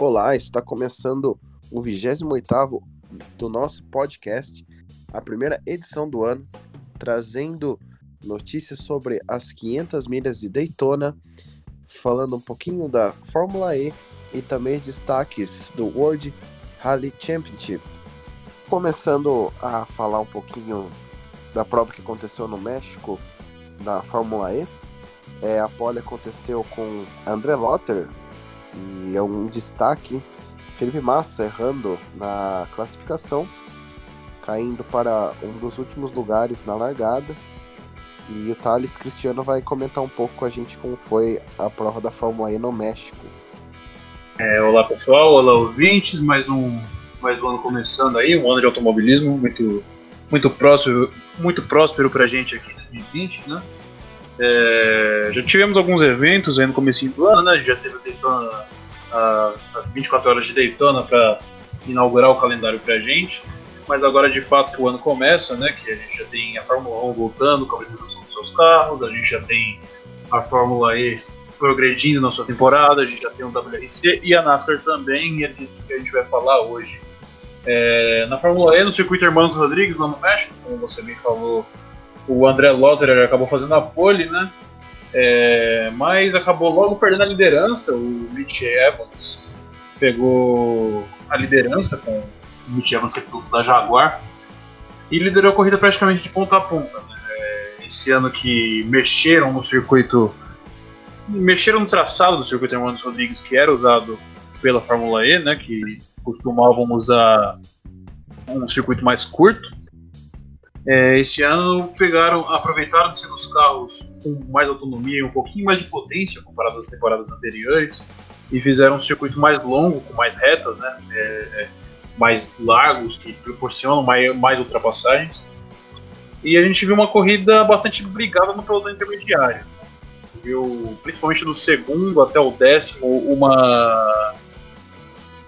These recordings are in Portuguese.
Olá, está começando o 28º do nosso podcast, a primeira edição do ano, trazendo notícias sobre as 500 milhas de Daytona, falando um pouquinho da Fórmula E e também destaques do World Rally Championship. Começando a falar um pouquinho da prova que aconteceu no México, da Fórmula E. É, a pole aconteceu com André Lotter, e é um destaque Felipe Massa errando na classificação, caindo para um dos últimos lugares na largada. E o Thales Cristiano vai comentar um pouco com a gente como foi a prova da Fórmula E no México. É, olá pessoal, olá ouvintes, mais um, mais um ano começando aí, um ano de automobilismo muito, muito próspero, muito próspero pra gente aqui em 2020, né? É, já tivemos alguns eventos aí no começo do ano, né? A gente já teve o Daytona, a, as 24 horas de Daytona para inaugurar o calendário pra gente. Mas agora de fato que o ano começa, né? Que a gente já tem a Fórmula 1 voltando com a utilização dos seus carros, a gente já tem a Fórmula E progredindo na sua temporada, a gente já tem o WRC e a NASCAR também, e é disso que a gente vai falar hoje. É, na Fórmula E, no circuito Hermanos Rodrigues, lá no México, como você bem falou, o André Lotterer acabou fazendo a pole, né? É, mas acabou logo perdendo a liderança. O Mitch Evans pegou a liderança com o Mitch Evans, que é piloto da Jaguar, e liderou a corrida praticamente de ponta a ponta. Né? É, esse ano que mexeram no circuito, mexeram no traçado do circuito Hermanos Rodrigues, que era usado pela Fórmula E, né? Que costumavam usar um circuito mais curto. É, esse ano pegaram, aproveitaram de ser os carros com mais autonomia, um pouquinho mais de potência comparado às temporadas anteriores e fizeram um circuito mais longo, com mais retas, né, é, é, mais largos que proporcionam mais, mais ultrapassagens. E a gente viu uma corrida bastante brigada no pelotão intermediário. Viu, principalmente do segundo até o décimo, uma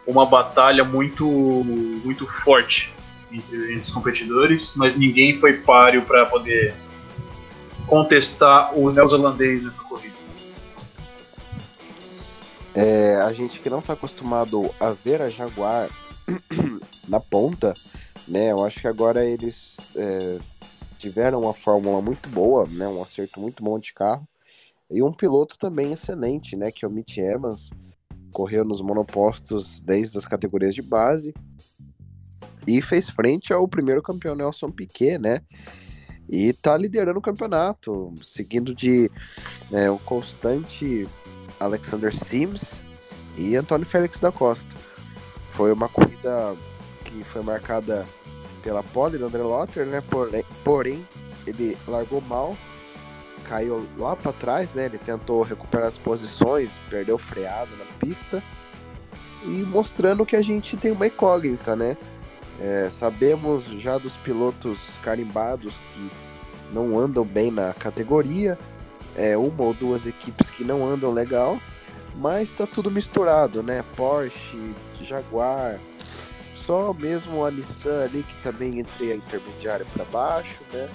uma batalha muito muito forte entre os competidores, mas ninguém foi páreo para poder contestar o neozelandês nessa corrida. É, a gente que não está acostumado a ver a Jaguar na ponta, né? Eu acho que agora eles é, tiveram uma fórmula muito boa, né? Um acerto muito bom de carro e um piloto também excelente, né? Que é o Mitch Evans, correu nos monopostos desde as categorias de base e fez frente ao primeiro campeão Nelson Piquet, né? E tá liderando o campeonato, seguindo de né, o constante Alexander Sims e Antônio Félix da Costa. Foi uma corrida que foi marcada pela pole do André Lotter, né? Porém, ele largou mal, caiu lá para trás, né? Ele tentou recuperar as posições, perdeu freado na pista e mostrando que a gente tem uma incógnita, né? É, sabemos já dos pilotos carimbados que não andam bem na categoria, é, uma ou duas equipes que não andam legal, mas está tudo misturado, né? Porsche, Jaguar, só mesmo a Nissan ali que também entre a intermediária para baixo, né?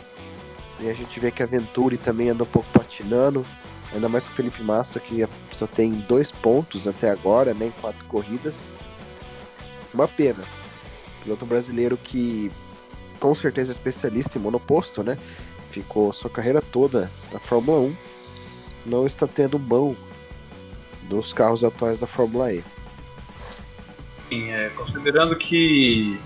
E a gente vê que a Venturi também anda um pouco patinando, ainda mais com o Felipe Massa que só tem dois pontos até agora, né? Em quatro corridas. Uma pena piloto brasileiro que com certeza é especialista em monoposto, né? Ficou sua carreira toda na Fórmula 1, não está tendo mão dos carros atuais da Fórmula E. Sim, é, considerando que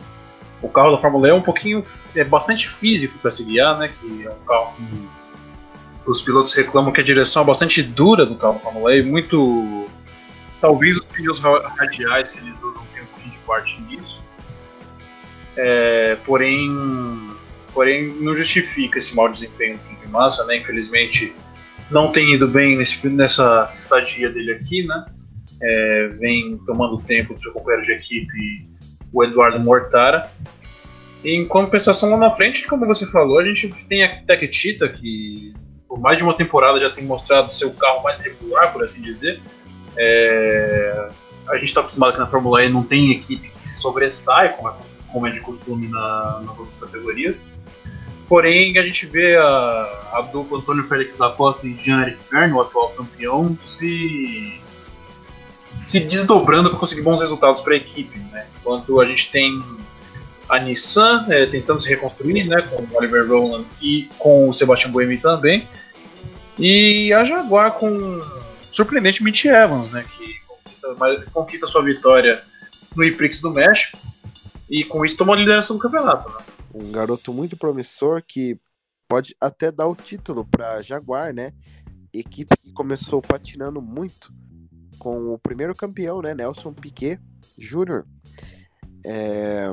o carro da Fórmula E é um pouquinho, é bastante físico para se guiar, né? Que é um carro que os pilotos reclamam que a direção é bastante dura do carro da Fórmula E, muito. Talvez os pneus radiais que eles usam tenham um pouquinho de parte nisso. É, porém, porém, não justifica esse mau desempenho do Felipe Massa, né? Infelizmente, não tem ido bem nesse, nessa estadia dele aqui, né? É, vem tomando tempo do seu companheiro de equipe, o Eduardo Mortara. Em compensação lá na frente, como você falou, a gente tem a Tech Tita, que por mais de uma temporada já tem mostrado seu carro mais regular, por assim dizer. É, a gente está acostumado que na Fórmula E não tem equipe que se sobressai, como é como é de costume na, nas outras categorias. Porém, a gente vê a, a dupla Antônio Félix da Costa e Jean-Eric Verne, o atual campeão, se, se desdobrando para conseguir bons resultados para a equipe. Né? Enquanto a gente tem a Nissan é, tentando se reconstruir, né, com o Oliver Rowland e com o Sebastian Buemi também, e a Jaguar com surpreendente Mitch Evans, né, que conquista, conquista sua vitória no IPRIX do México e com isso tomou a liderança do campeonato. Né? Um garoto muito promissor que pode até dar o título para Jaguar, né? Equipe que começou patinando muito com o primeiro campeão, né, Nelson Piquet Jr. É,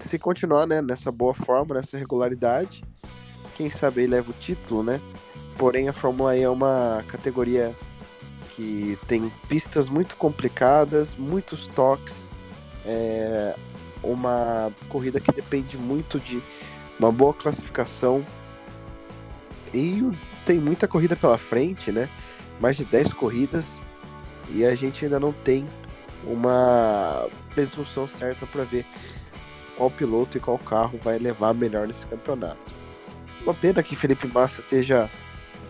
se continuar né, nessa boa forma, nessa regularidade, quem sabe ele leva o título, né? Porém, a Fórmula E é uma categoria que tem pistas muito complicadas, muitos toques, é uma corrida que depende muito de uma boa classificação e tem muita corrida pela frente, né? Mais de 10 corridas e a gente ainda não tem uma presunção certa para ver qual piloto e qual carro vai levar melhor nesse campeonato. Uma pena que Felipe Massa esteja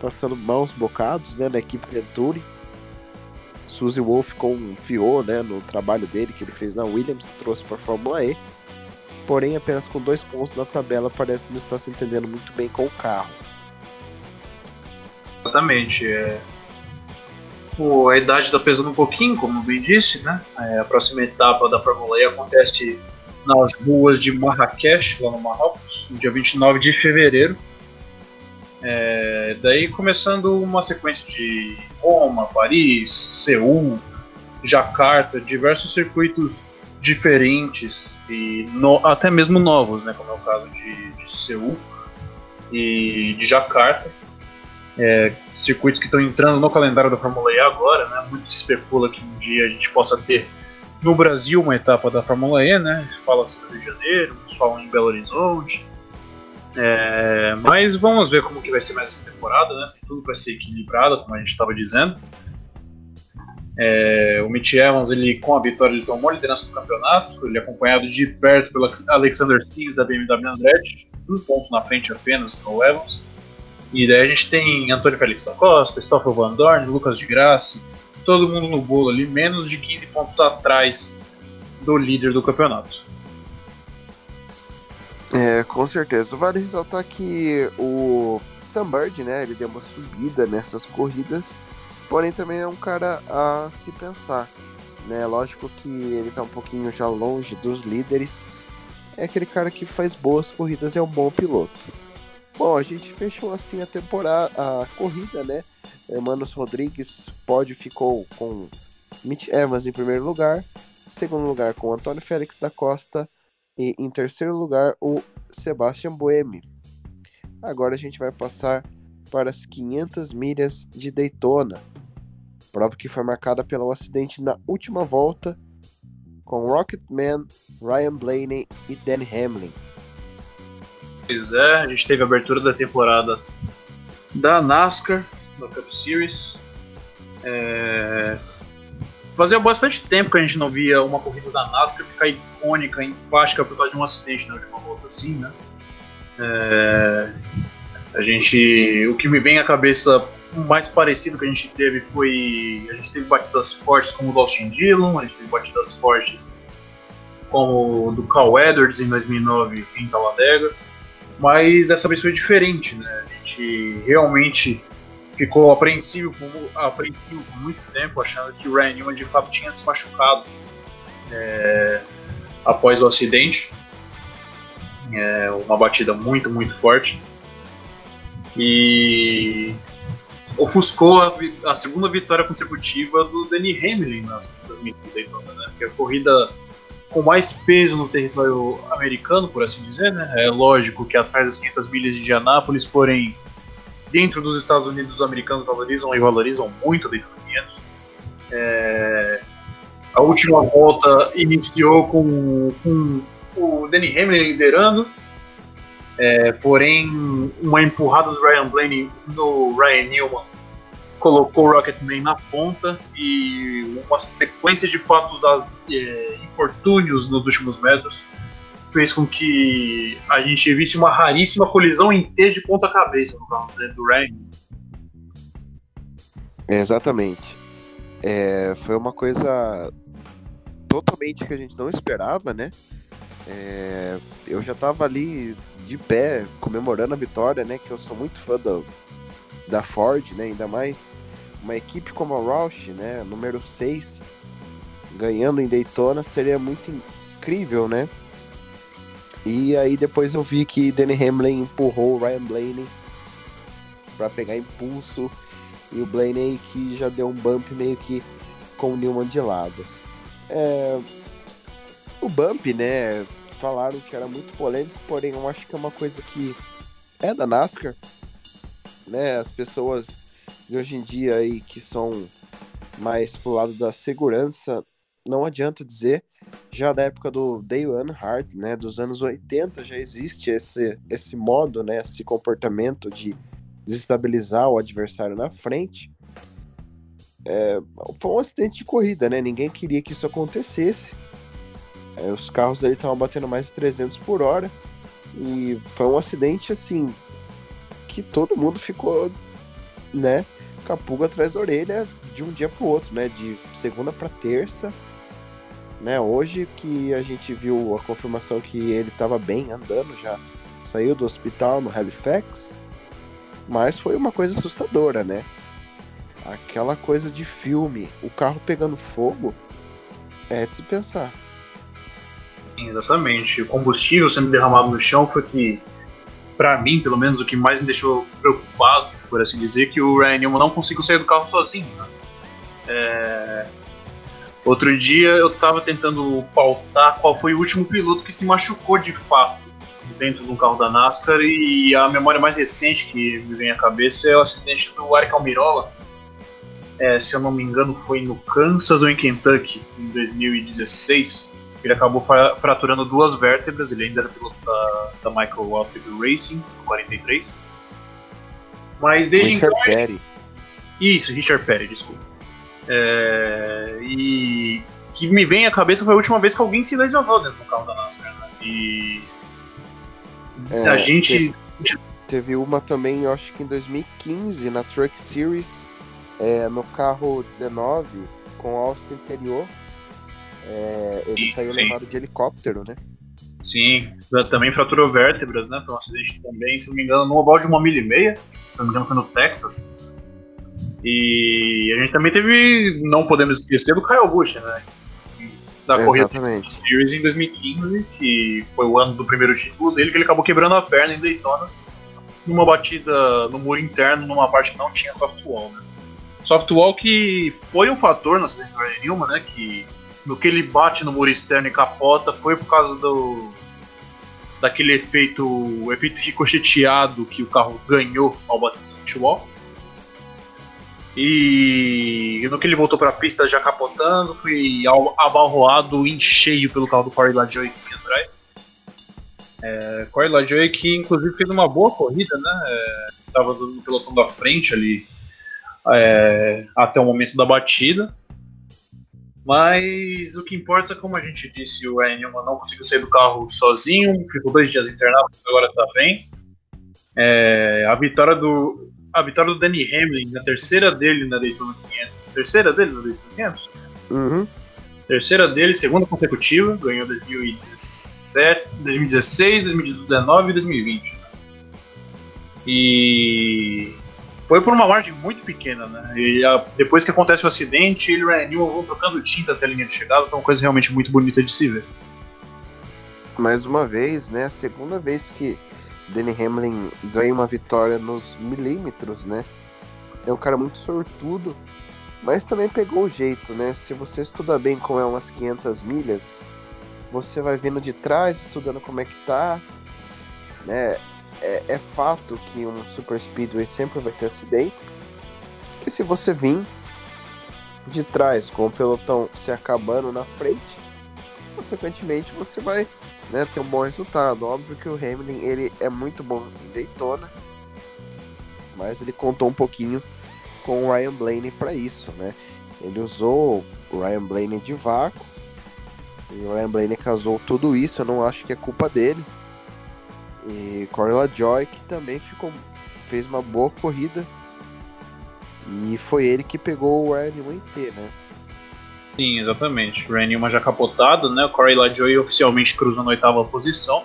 passando maus bocados né, na equipe Venturi. Suzy Wolf confiou né, no trabalho dele que ele fez na Williams e trouxe para a Fórmula E. Porém, apenas com dois pontos na tabela, parece não estar se entendendo muito bem com o carro. Exatamente. É... O, a idade está pesando um pouquinho, como bem disse, né? É, a próxima etapa da Fórmula E acontece nas ruas de Marrakech, lá no Marrocos, no dia 29 de fevereiro. É, daí começando uma sequência de Roma, Paris, Seul, Jacarta, diversos circuitos diferentes e no, até mesmo novos, né, como é o caso de, de Seul e de Jacarta. É, circuitos que estão entrando no calendário da Fórmula E agora, né? Muito se especula que um dia a gente possa ter no Brasil uma etapa da Fórmula E, né? Fala-se no Rio de Janeiro, falam em Belo Horizonte, é, mas vamos ver como que vai ser mais essa temporada, né? Tudo vai ser equilibrado, como a gente estava dizendo. É, o Mitch Evans, ele, com a vitória, ele tomou a liderança do campeonato. Ele é acompanhado de perto pelo Alexander Sims da BMW Andretti, um ponto na frente apenas do Evans. E daí a gente tem Antônio Félix da Costa, Stoffel Van Dorn, Lucas de Graça, todo mundo no bolo ali, menos de 15 pontos atrás do líder do campeonato. É, com certeza. Vale ressaltar que o Sunbird, né, ele deu uma subida nessas corridas, porém também é um cara a se pensar. Né? Lógico que ele está um pouquinho já longe dos líderes. É aquele cara que faz boas corridas e é um bom piloto. Bom, a gente fechou assim a temporada, a corrida, né? Manos Rodrigues pode ficou com Mitch Evans em primeiro lugar, segundo lugar com Antônio Félix da Costa e em terceiro lugar, o Sebastian Buemi. Agora a gente vai passar para as 500 milhas de Daytona. Prova que foi marcada pelo acidente na última volta com Rocketman, Ryan Blaney e Danny Hamlin. Pois é, a gente teve a abertura da temporada da NASCAR, no Cup Series. É... Fazia bastante tempo que a gente não via uma corrida da NASCAR ficar icônica, enfática por causa de um acidente na última volta, assim, né? É... A gente. O que me vem à cabeça mais parecido que a gente teve foi. A gente teve batidas fortes como o do Austin Dillon, a gente teve batidas fortes como o do Cal Edwards em 2009 em Talladega, mas dessa vez foi diferente, né? A gente realmente ficou apreensivo por, apreensivo por muito tempo, achando que o Ryan Newman de fato tinha se machucado é, após o acidente. É, uma batida muito, muito forte. E ofuscou a, a, segunda vitória consecutiva do Danny Hamlin nas corridas milhas né? Que é a corrida com mais peso no território americano, por assim dizer, né? É lógico que atrás das 500 milhas de Indianápolis, porém dentro dos Estados Unidos os americanos valorizam e valorizam muito a 500. É, a última volta iniciou com, com o Danny Hamlin liderando, é, porém uma empurrada do Ryan Blaney no Ryan Newman colocou o Rocketman na ponta e uma sequência de fatos as, é, infortúnios nos últimos metros fez com que a gente visse uma raríssima colisão em T de ponta-cabeça no carro né, do Ryan. É, exatamente. É, foi uma coisa totalmente que a gente não esperava, né? É, eu já tava ali de pé comemorando a vitória, né? Que eu sou muito fã do, da Ford, né? Ainda mais uma equipe como a Roush, né? Número 6, ganhando em Daytona seria muito incrível, né? E aí depois eu vi que Danny Hamlin empurrou o Ryan Blaney para pegar impulso e o Blaney que já deu um bump meio que com o Newman de lado. É... O bump, né? Falaram que era muito polêmico, porém eu acho que é uma coisa que é da NASCAR, né? As pessoas de hoje em dia aí que são mais pro lado da segurança, não adianta dizer, já da época do Dale Earnhardt, né, dos anos 80 já existe esse esse modo, né, esse comportamento de desestabilizar o adversário na frente. É, foi um acidente de corrida, né? Ninguém queria que isso acontecesse. É, os carros ali estavam batendo mais de 300 por hora. E foi um acidente, assim, que todo mundo ficou, né, com a pulga atrás da orelha de um dia pro outro, né? De segunda para terça. Né, hoje que a gente viu a confirmação que ele estava bem andando, já saiu do hospital no Halifax, mas foi uma coisa assustadora, né? Aquela coisa de filme, o carro pegando fogo, é de se pensar. Exatamente. O combustível sendo derramado no chão foi que, para mim, pelo menos, o que mais me deixou preocupado, por assim dizer, que o Ryan Newman não conseguiu sair do carro sozinho. Né? É... Outro dia eu tava tentando pautar qual foi o último piloto que se machucou de fato dentro de um carro da NASCAR e a memória mais recente que me vem à cabeça é o acidente do Eric Almirola. É, se eu não me engano, foi no Kansas ou em Kentucky, em 2016. Ele acabou fraturando duas vértebras, ele ainda era piloto da, da Michael Waltrip Racing, no 43. Mas desde Richard então. Perry. Isso, Richard Perry, desculpa. É, e que me vem à cabeça foi a última vez que alguém se lesionou dentro do carro da NASCAR. Né? E é, a gente. Teve, teve, uma também, eu acho que em 2015, na Truck Series, é, no carro 19, com Austin interior. É, ele sim, saiu sim. levado de helicóptero, né? Sim, também fraturou vértebras, né? Foi um acidente também, se não me engano, no oval de uma milha e meia, se não me engano foi no Texas. E a gente também teve, não podemos esquecer do Kyle Busch, né? Da Exatamente. corrida Series em 2015, que foi o ano do primeiro título dele, que ele acabou quebrando a perna em Daytona, numa batida no muro interno, numa parte que não tinha softwall, né? Softwall que foi um fator no acidente Ryan Newman, né? Que no que ele bate no muro externo e capota foi por causa do daquele efeito, efeito ricocheteado que o carro ganhou ao bater no softwall. E no que ele voltou para a pista já capotando, foi abalroado em cheio pelo carro do Corey LaJoy que vinha atrás. É, Corey LaJoy que inclusive fez uma boa corrida, né? É, no pelotão da frente ali é, até o momento da batida. Mas o que importa, como a gente disse, o Newman não conseguiu sair do carro sozinho, ficou dois dias internado, agora está bem. É, a vitória do a vitória do Danny Hamlin, na terceira dele na Daytona 500. Terceira dele na Daytona 500? Uhum. Terceira dele, segunda consecutiva, ganhou 2017, 2016, 2019 e 2020. E foi por uma margem muito pequena, né? E a, depois que acontece o acidente, ele e o Ryan vão trocando tinta até a linha de chegada, foi uma coisa realmente muito bonita de se ver. Mais uma vez, né? A segunda vez que Danny Hamlin ganha uma vitória nos milímetros, né? É um cara muito sortudo, mas também pegou o jeito, né? Se você estuda bem como é umas 500 milhas, você vai vendo de trás, estudando como é que tá, né? É, é fato que um super speedway sempre vai ter acidentes. E se você vir de trás com o pelotão se acabando na frente, consequentemente você vai né, ter um bom resultado. Óbvio que o Hamilton ele é muito bom em Daytona, mas ele contou um pouquinho com o Ryan Blaney para isso, né? Ele usou o Ryan Blaney de vácuo e o Ryan Blaney casou tudo isso. Eu não acho que é culpa dele. E Corey Joy que também ficou fez uma boa corrida E foi ele que pegou o Ryan Newman T, né? Sim, exatamente. O Ryan Newman já capotado, né? O Corey LaJoy oficialmente cruzando a oitava posição.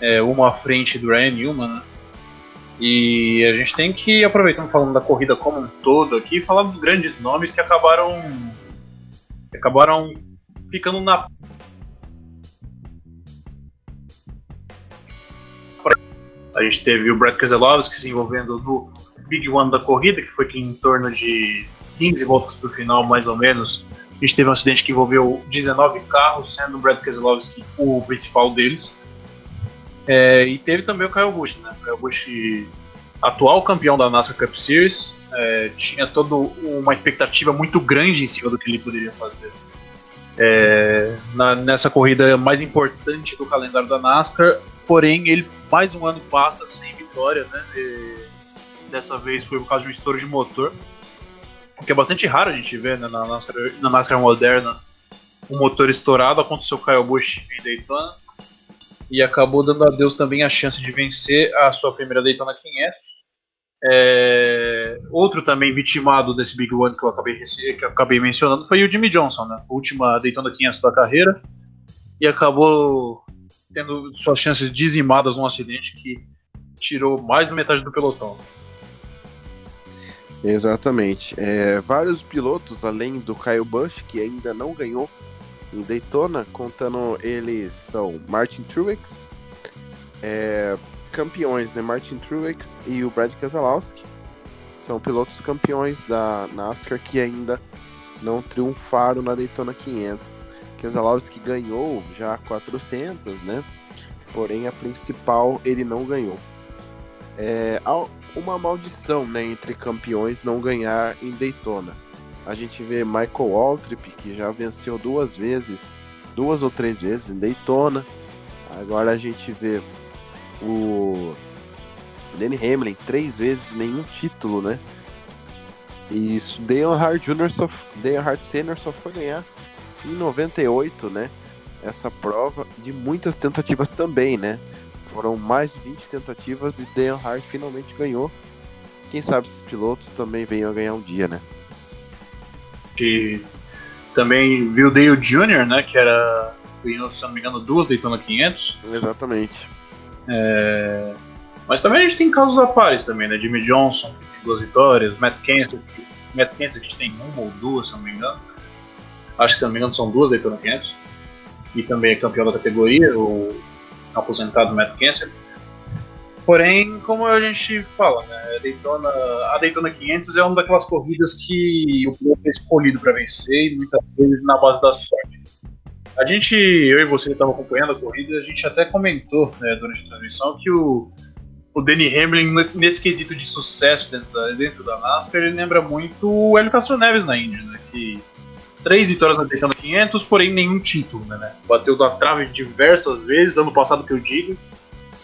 É, uma à frente do Ryan Newman, né? E a gente tem que, aproveitando falando da corrida como um todo aqui, falar dos grandes nomes que acabaram. Que acabaram ficando na. A gente teve o Brad Keselowski se envolvendo no Big One da corrida, que foi que em torno de 15 voltas para o final, mais ou menos. A gente teve um acidente que envolveu 19 carros, sendo o Brad Keselowski o principal deles. É, e teve também o Kyle Busch, né? O Kyle Busch, atual campeão da NASCAR Cup Series, é, tinha toda uma expectativa muito grande em cima do que ele poderia fazer. É, na, nessa corrida mais importante do calendário da NASCAR, porém ele mais um ano passa sem vitória, né? E dessa vez foi por causa de um estouro de motor, que é bastante raro a gente ver né, na, NASCAR, na NASCAR moderna, um motor estourado, aconteceu com o Kyle Busch em Daytona, e acabou dando a Deus também a chance de vencer a sua primeira Daytona 500. É, outro também vitimado desse Big One que eu acabei, que eu acabei mencionando foi o Jimmy Johnson, né? última Daytona 500 da carreira, e acabou tendo suas chances dizimadas num acidente que tirou mais da metade do pelotão. Exatamente. É, vários pilotos, além do Kyle Busch, que ainda não ganhou em Daytona, contando eles são Martin Truex, é, campeões, né? Martin Truex e o Brad Keselowski. São pilotos campeões da NASCAR que ainda não triunfaram na Daytona 500. Keselowski ganhou já 400, né? Porém, a principal ele não ganhou. É uma maldição, né, entre campeões não ganhar em Daytona a gente vê Michael Waltrip, que já venceu duas vezes, duas ou três vezes em Daytona. Agora a gente vê o Danny Hamlin três vezes, nenhum título, né? E isso, Dale Hart Jr. só, Dale Hart Sr. só foi ganhar em 98, né? Essa prova de muitas tentativas também, né? Foram mais de 20 tentativas e Dale Hart finalmente ganhou. Quem sabe esses pilotos também venham a ganhar um dia, né? gente também viu o Dale Jr., né? Que era, ganhou, se não me engano, duas Daytona 500. Exatamente. É... Mas também a gente tem casos a pares também, né? Jimmy Johnson, que tem duas vitórias, Matt Kenseth, Matt Kenseth que tem uma ou duas, se não me engano. Acho que, se não me engano, são duas Daytona 500. E também é campeão da categoria, o aposentado Matt Kenseth. Porém, como a gente fala, né, a Daytona, a Daytona 500 é uma daquelas corridas que o piloto é escolhido para vencer e muitas vezes na base da sorte. A gente, eu e você estavam acompanhando a corrida, a gente até comentou né, durante a transmissão que o, o Danny Hamlin, nesse quesito de sucesso dentro da, dentro da NASCAR, ele lembra muito o Hélio Castro Neves na Índia, né, que três vitórias na Daytona 500, porém nenhum título, né, bateu na trave diversas vezes, ano passado que eu digo,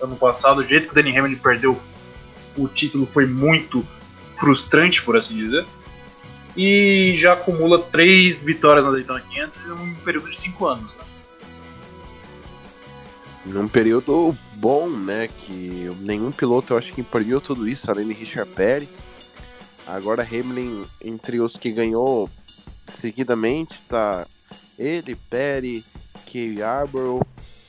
ano passado, o jeito que o Danny Hamlin perdeu o título foi muito frustrante, por assim dizer. E já acumula três vitórias na Daytona 500 em um período de cinco anos. Né? Num período bom, né? Que nenhum piloto eu acho que imprimiu tudo isso, além de Richard Perry. Agora Hamlin, entre os que ganhou seguidamente, tá ele, Perry, Kay Arborough,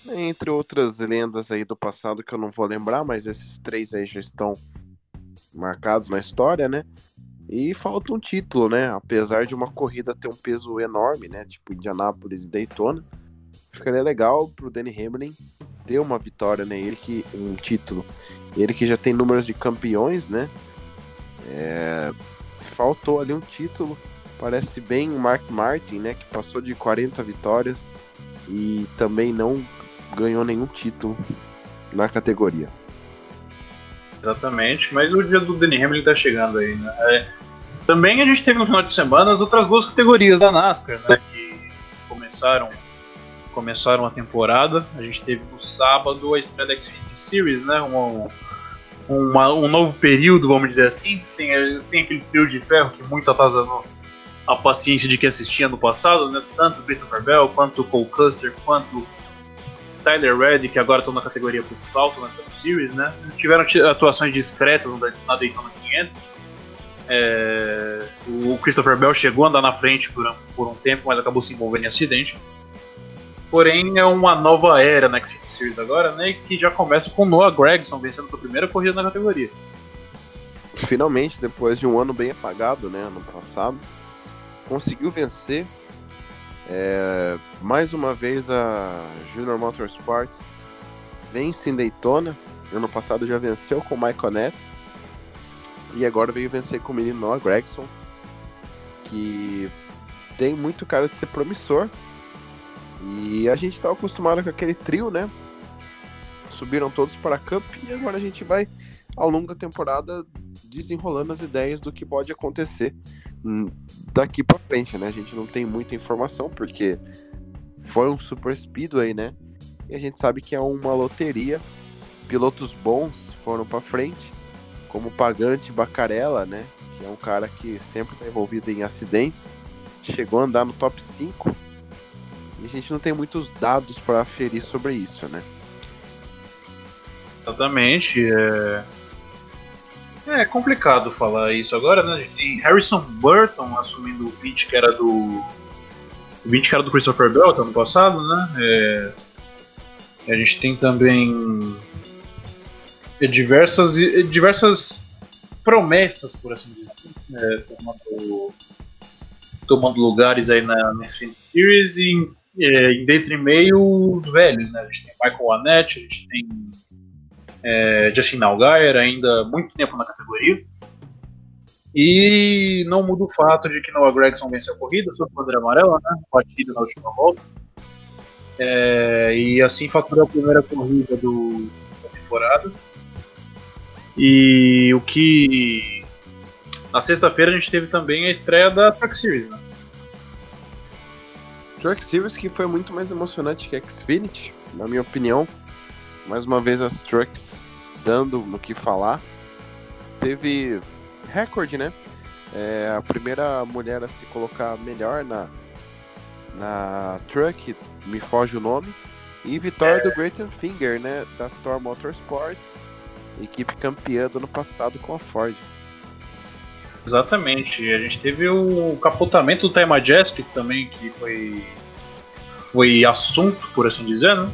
entre outras lendas aí do passado que eu não vou lembrar, mas esses três aí já estão marcados na história, né? E falta um título, né? Apesar de uma corrida ter um peso enorme, né? Tipo Indianápolis e Daytona, ficaria legal pro Danny Hamlin ter uma vitória, né? Ele que um título, ele que já tem números de campeões, né? É... faltou ali um título. Parece bem o Mark Martin, né? Que passou de 40 vitórias e também não ganhou nenhum título na categoria. Exatamente, mas o dia do Danny Hamlin tá chegando aí, né? É, também a gente teve no final de semana as outras duas categorias da NASCAR, né? Que começaram, começaram a temporada. A gente teve no sábado a estreia da Xfinity Series, né? Uma, uma, um novo período, vamos dizer assim, sem, sem aquele fio de ferro que muito atazanou a paciência de quem assistia no passado, né? Tanto Christopher Bell, quanto Cole Custer, quanto Tyler Reddick, que agora estão na categoria principal, estão na Cup Series, né? Tiveram atuações discretas na Daytona 500. É, o Christopher Bell chegou a andar na frente por, por um tempo, mas acabou se envolvendo em acidente. Porém, é uma nova era na Xfinity Series agora, né? Que já começa com Noah Gregson vencendo sua primeira corrida na categoria. Finalmente, depois de um ano bem apagado, né? Ano passado, conseguiu vencer. É, mais uma vez a Junior Motorsports vence em Daytona. Ano passado já venceu com o Michael Neto. E agora veio vencer com o menino Noah Gregson. Que tem muito cara de ser promissor e a gente estava acostumado com aquele trio, né? Subiram todos para a Cup e agora a gente vai, ao longo da temporada, desenrolando as ideias do que pode acontecer hum, daqui para frente, né? A gente não tem muita informação porque foi um super speedway, né? E a gente sabe que é uma loteria. Pilotos bons foram para frente, como Pagante Bacarella, né? Que é um cara que sempre está envolvido em acidentes. Chegou a andar no top 5 e a gente não tem muitos dados para aferir sobre isso, né? Exatamente. É... é complicado falar isso agora, né? A gente tem Harrison Burton assumindo o pitch que era do. O que era do Christopher Bell ano passado, né? É... A gente tem também diversas, diversas promessas, por assim dizer, é, tomando, tomando lugares aí na, na Series e é, dentre meio os velhos, né? A gente tem Michael Annette, a gente tem é, Justin Allgaier, ainda muito tempo na categoria. E não muda o fato de que Noah Gregson venceu a corrida, sobre bandeira amarela, né? Batida na última volta. É, e assim faturou a primeira corrida do, da temporada. E o que. Na sexta-feira a gente teve também a estreia da Truck Series, né? Truck Series que foi muito mais emocionante que Xfinity, na minha opinião. Mais uma vez as trucks dando no que falar. Teve recorde, né? É a primeira mulher a se colocar melhor na, na truck, me foge o nome. E vitória é. do Great Finger, né? Da Thor Motorsports, equipe campeã do ano passado com a Ford. Exatamente. A gente teve o capotamento do Time Majestic também, que foi, foi assunto, por assim dizer, né?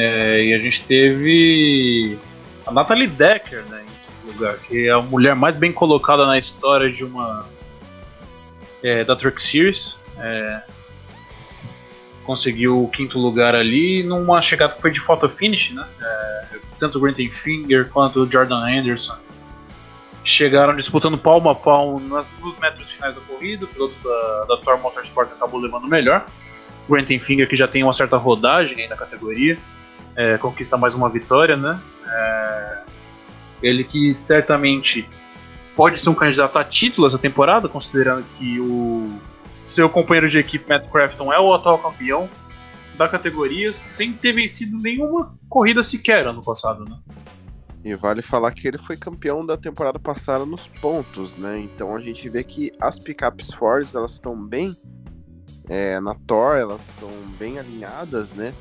É, e a gente teve a Natalie Decker, né, em lugar, que é a mulher mais bem colocada na história de uma é, da Truck Series. É, conseguiu o quinto lugar ali numa chegada que foi de photo finish, né? É, tanto o Granton Finger quanto o Jordan Anderson chegaram disputando palmo a palmo nas, nos metros finais da corrida. O piloto da, da Thor Motorsport acabou levando o melhor. O Granton Finger, que já tem uma certa rodagem aí na categoria, é, conquista mais uma vitória, né? É, ele que certamente pode ser um candidato a título essa temporada, considerando que o seu companheiro de equipe, Matt Crafton, é o atual campeão da categoria, sem ter vencido nenhuma corrida sequer ano passado, né? E vale falar que ele foi campeão da temporada passada nos pontos, né? Então a gente vê que as picapes Ford elas estão bem é, na Thor, elas estão bem alinhadas, né?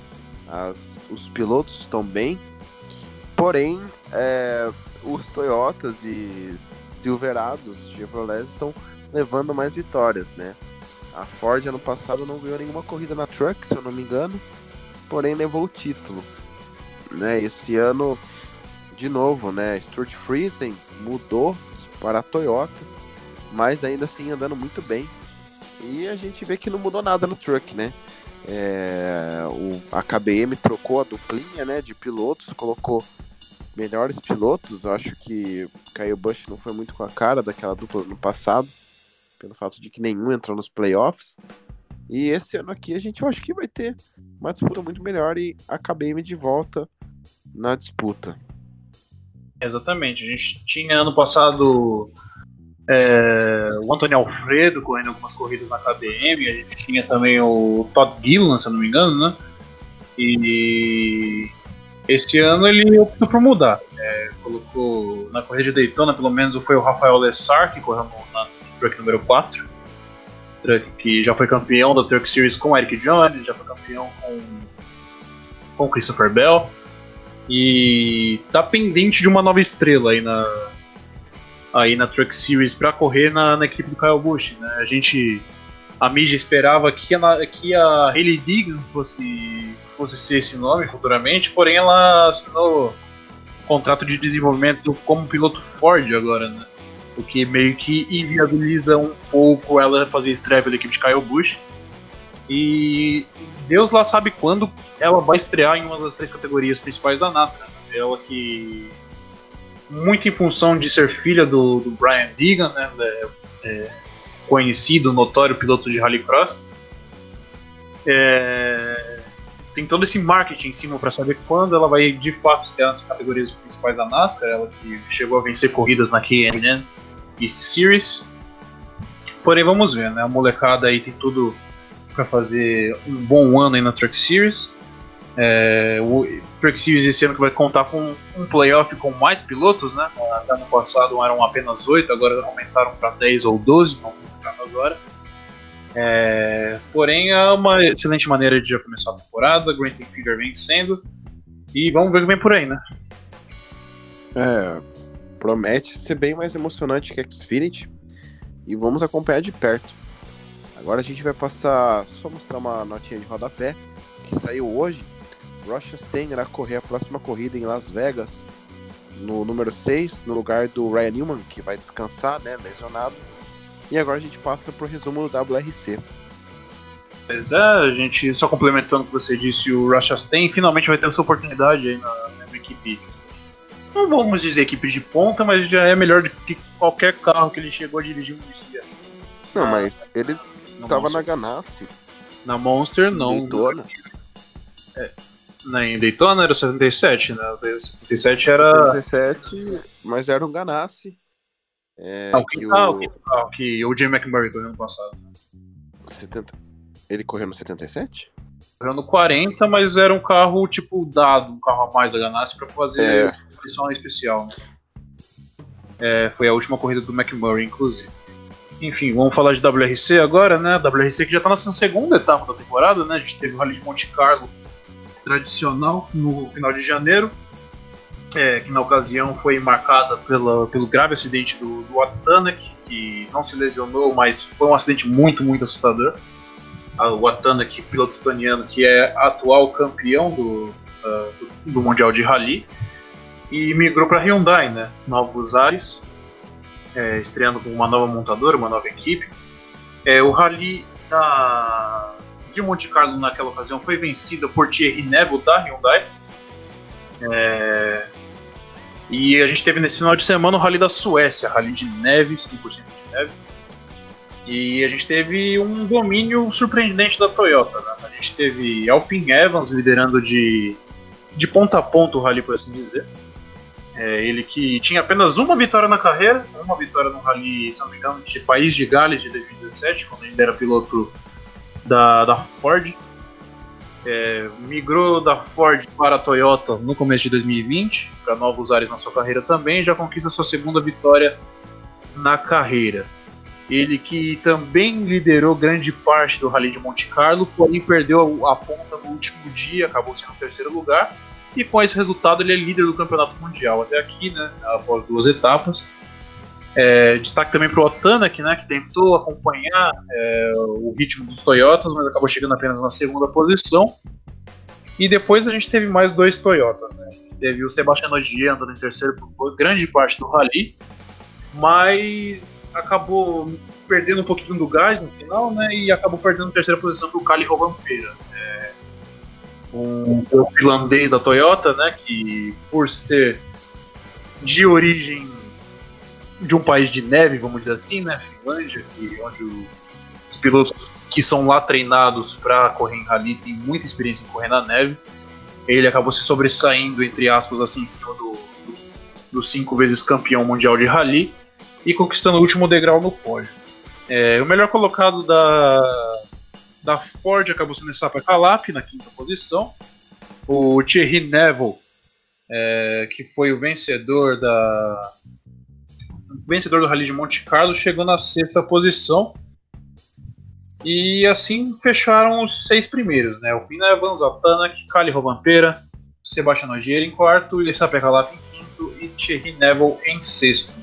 As, os pilotos estão bem, porém é, os Toyotas e Silverados, Chevrolets estão levando mais vitórias, né? A Ford ano passado não ganhou nenhuma corrida na Truck, se eu não me engano, porém levou o título, né? Esse ano de novo, né? Stuart Friesen mudou para a Toyota, mas ainda assim andando muito bem. E a gente vê que não mudou nada no truck, né? É, o, a KBM trocou a duplinha né, de pilotos, colocou melhores pilotos. Eu acho que Kyle Busch não foi muito com a cara daquela dupla no passado, pelo fato de que nenhum entrou nos playoffs. E esse ano aqui a gente eu acho que vai ter uma disputa muito melhor e a KBM de volta na disputa. Exatamente. A gente tinha ano passado é, o Antônio Alfredo correndo algumas corridas na KTM, a gente tinha também o Todd Gillan, se eu não me engano, né? E esse ano ele optou por mudar. É, colocou na corrida de Daytona, pelo menos foi o Rafael Lessar que correu na truck número 4. Truck que já foi campeão da Truck Series com Eric Jones, já foi campeão com, com Christopher Bell. E tá pendente de uma nova estrela aí na, aí na Truck Series para correr na, na, equipe do Kyle Busch. Né? A gente, a mídia esperava que a, que a Hayley Deegan fosse, fosse ser esse nome futuramente, porém ela assinou contrato de desenvolvimento como piloto Ford agora, né? O que meio que inviabiliza um pouco ela fazer estreia pela equipe de Kyle Busch. E Deus lá sabe quando ela vai estrear em uma das três categorias principais da NASCAR. Ela que muito em função de ser filha do, do Brian Deegan, né, é, é, conhecido, notório piloto de rallycross. É, tem todo esse marketing em cima para saber quando ela vai de fato estrear nas categorias principais da NASCAR. Ela que chegou a vencer corridas na KNN e Series. Porém, vamos ver, né? A molecada aí tem tudo para fazer um bom ano aí na Truck Series. É, o Truck Series esse ano que vai contar com um playoff com mais pilotos, né? Até ano passado eram apenas 8, agora aumentaram para 10 ou 12, vamos agora. É, porém, é uma excelente maneira de já começar a temporada. Grant Figure vencendo. E vamos ver o que vem por aí, né? É, promete ser bem mais emocionante que Xfinity. E vamos acompanhar de perto. Agora a gente vai passar, só mostrar uma notinha de rodapé que saiu hoje. Rochester irá correr a próxima corrida em Las Vegas, no número 6, no lugar do Ryan Newman, que vai descansar, né, lesionado. E agora a gente passa para o resumo do WRC. Pois é, a gente, só complementando o que você disse, o Rochester finalmente vai ter essa oportunidade aí na, na equipe. Não vamos dizer equipe de ponta, mas já é melhor do que qualquer carro que ele chegou a dirigir um dia. Não, ah, mas ele estava na Ganassi. Na Monster, não. Daytona. É, na, em Daytona era 77, né? O 77 era. 77, mas era um Ganassi. É, ah, que, ah, o... Ah, que o Jim McMurray correu no passado. 70... Ele correu no 77? Correu no 40, mas era um carro tipo dado, um carro a mais da Ganassi pra fazer é. uma especial. Né? É, foi a última corrida do McMurray, inclusive. Enfim, vamos falar de WRC agora, né? WRC que já tá na segunda etapa da temporada, né? A gente teve o Rally de Monte Carlo tradicional no final de janeiro, é, que na ocasião foi marcada pela, pelo grave acidente do, do Watanak, que não se lesionou, mas foi um acidente muito, muito assustador. O Watanak, piloto estoniano, que é atual campeão do, uh, do Mundial de Rally, e migrou para Hyundai, né? Novos ares, é, estreando com uma nova montadora, uma nova equipe. É, o Rally da, de Monte Carlo naquela ocasião foi vencida por Thierry Neville da Hyundai. É, e a gente teve nesse final de semana o Rally da Suécia, Rally de neve, 100% de neve. E a gente teve um domínio surpreendente da Toyota. Né? A gente teve Alfin Evans liderando de, de ponta a ponta o Rally, por assim dizer. É, ele que tinha apenas uma vitória na carreira, uma vitória no Rally, se não me engano, de País de Gales de 2017, quando ele era piloto da, da Ford. É, migrou da Ford para a Toyota no começo de 2020, para novos ares na sua carreira também, já conquista sua segunda vitória na carreira. Ele que também liderou grande parte do Rally de Monte Carlo, porém perdeu a ponta no último dia, acabou sendo o terceiro lugar. E com esse resultado ele é líder do campeonato mundial até aqui, né, após duas etapas. É, destaque também para o Otanak, né, que tentou acompanhar é, o ritmo dos Toyotas, mas acabou chegando apenas na segunda posição. E depois a gente teve mais dois Toyotas. Né? Teve o Sebastian Ogier andando em terceiro por grande parte do rally, mas acabou perdendo um pouquinho do gás no final, né, e acabou perdendo a terceira posição para o Kali Rovanpeira. É, um finlandês da Toyota, né, que por ser de origem de um país de neve, vamos dizer assim, né, Finlândia, que, onde o, os pilotos que são lá treinados para correr em rally têm muita experiência em correr na neve. Ele acabou se sobressaindo, entre aspas, assim, em cima do, do, do cinco vezes campeão mundial de rally e conquistando o último degrau no pódio. É, o melhor colocado da, da Ford acabou sendo Sapa Calap, na quinta posição. O Thierry Neville, é, que foi o vencedor da, vencedor do Rally de Monte Carlo, chegou na sexta posição. E assim fecharam os seis primeiros, né? O Fina Evans, Altanak, Kali Rovampera, Sebastião Nogueira em quarto, Ilessa Pecalap em quinto e Thierry Neville em sexto.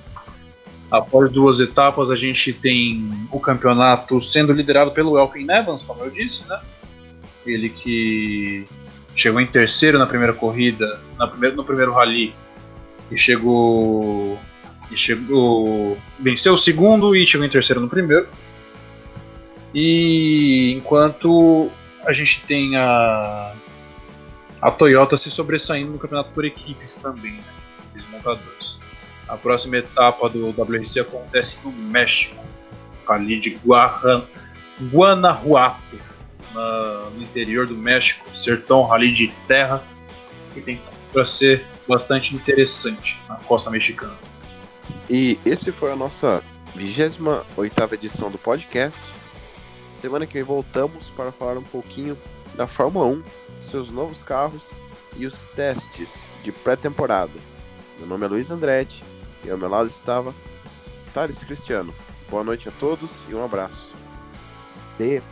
Após duas etapas, a gente tem o campeonato sendo liderado pelo Elkin Evans, como eu disse, né? Ele que chegou em terceiro na primeira corrida, na primeira, no primeiro rally, e chegou. Chegou. Venceu o segundo e chegou em terceiro no primeiro. E enquanto a gente tem a, a Toyota se sobressaindo no campeonato por equipes também, né? Os montadores. A próxima etapa do WRC acontece no México, ali de Guanajuato, na, no interior do México, sertão ali de terra, que tem para ser bastante interessante na costa mexicana. E esse foi a nossa 28 edição do podcast. Semana que vem voltamos para falar um pouquinho da Fórmula 1, seus novos carros e os testes de pré-temporada. Meu nome é Luiz Andretti e ao meu lado estava Thales Cristiano. Boa noite a todos e um abraço. De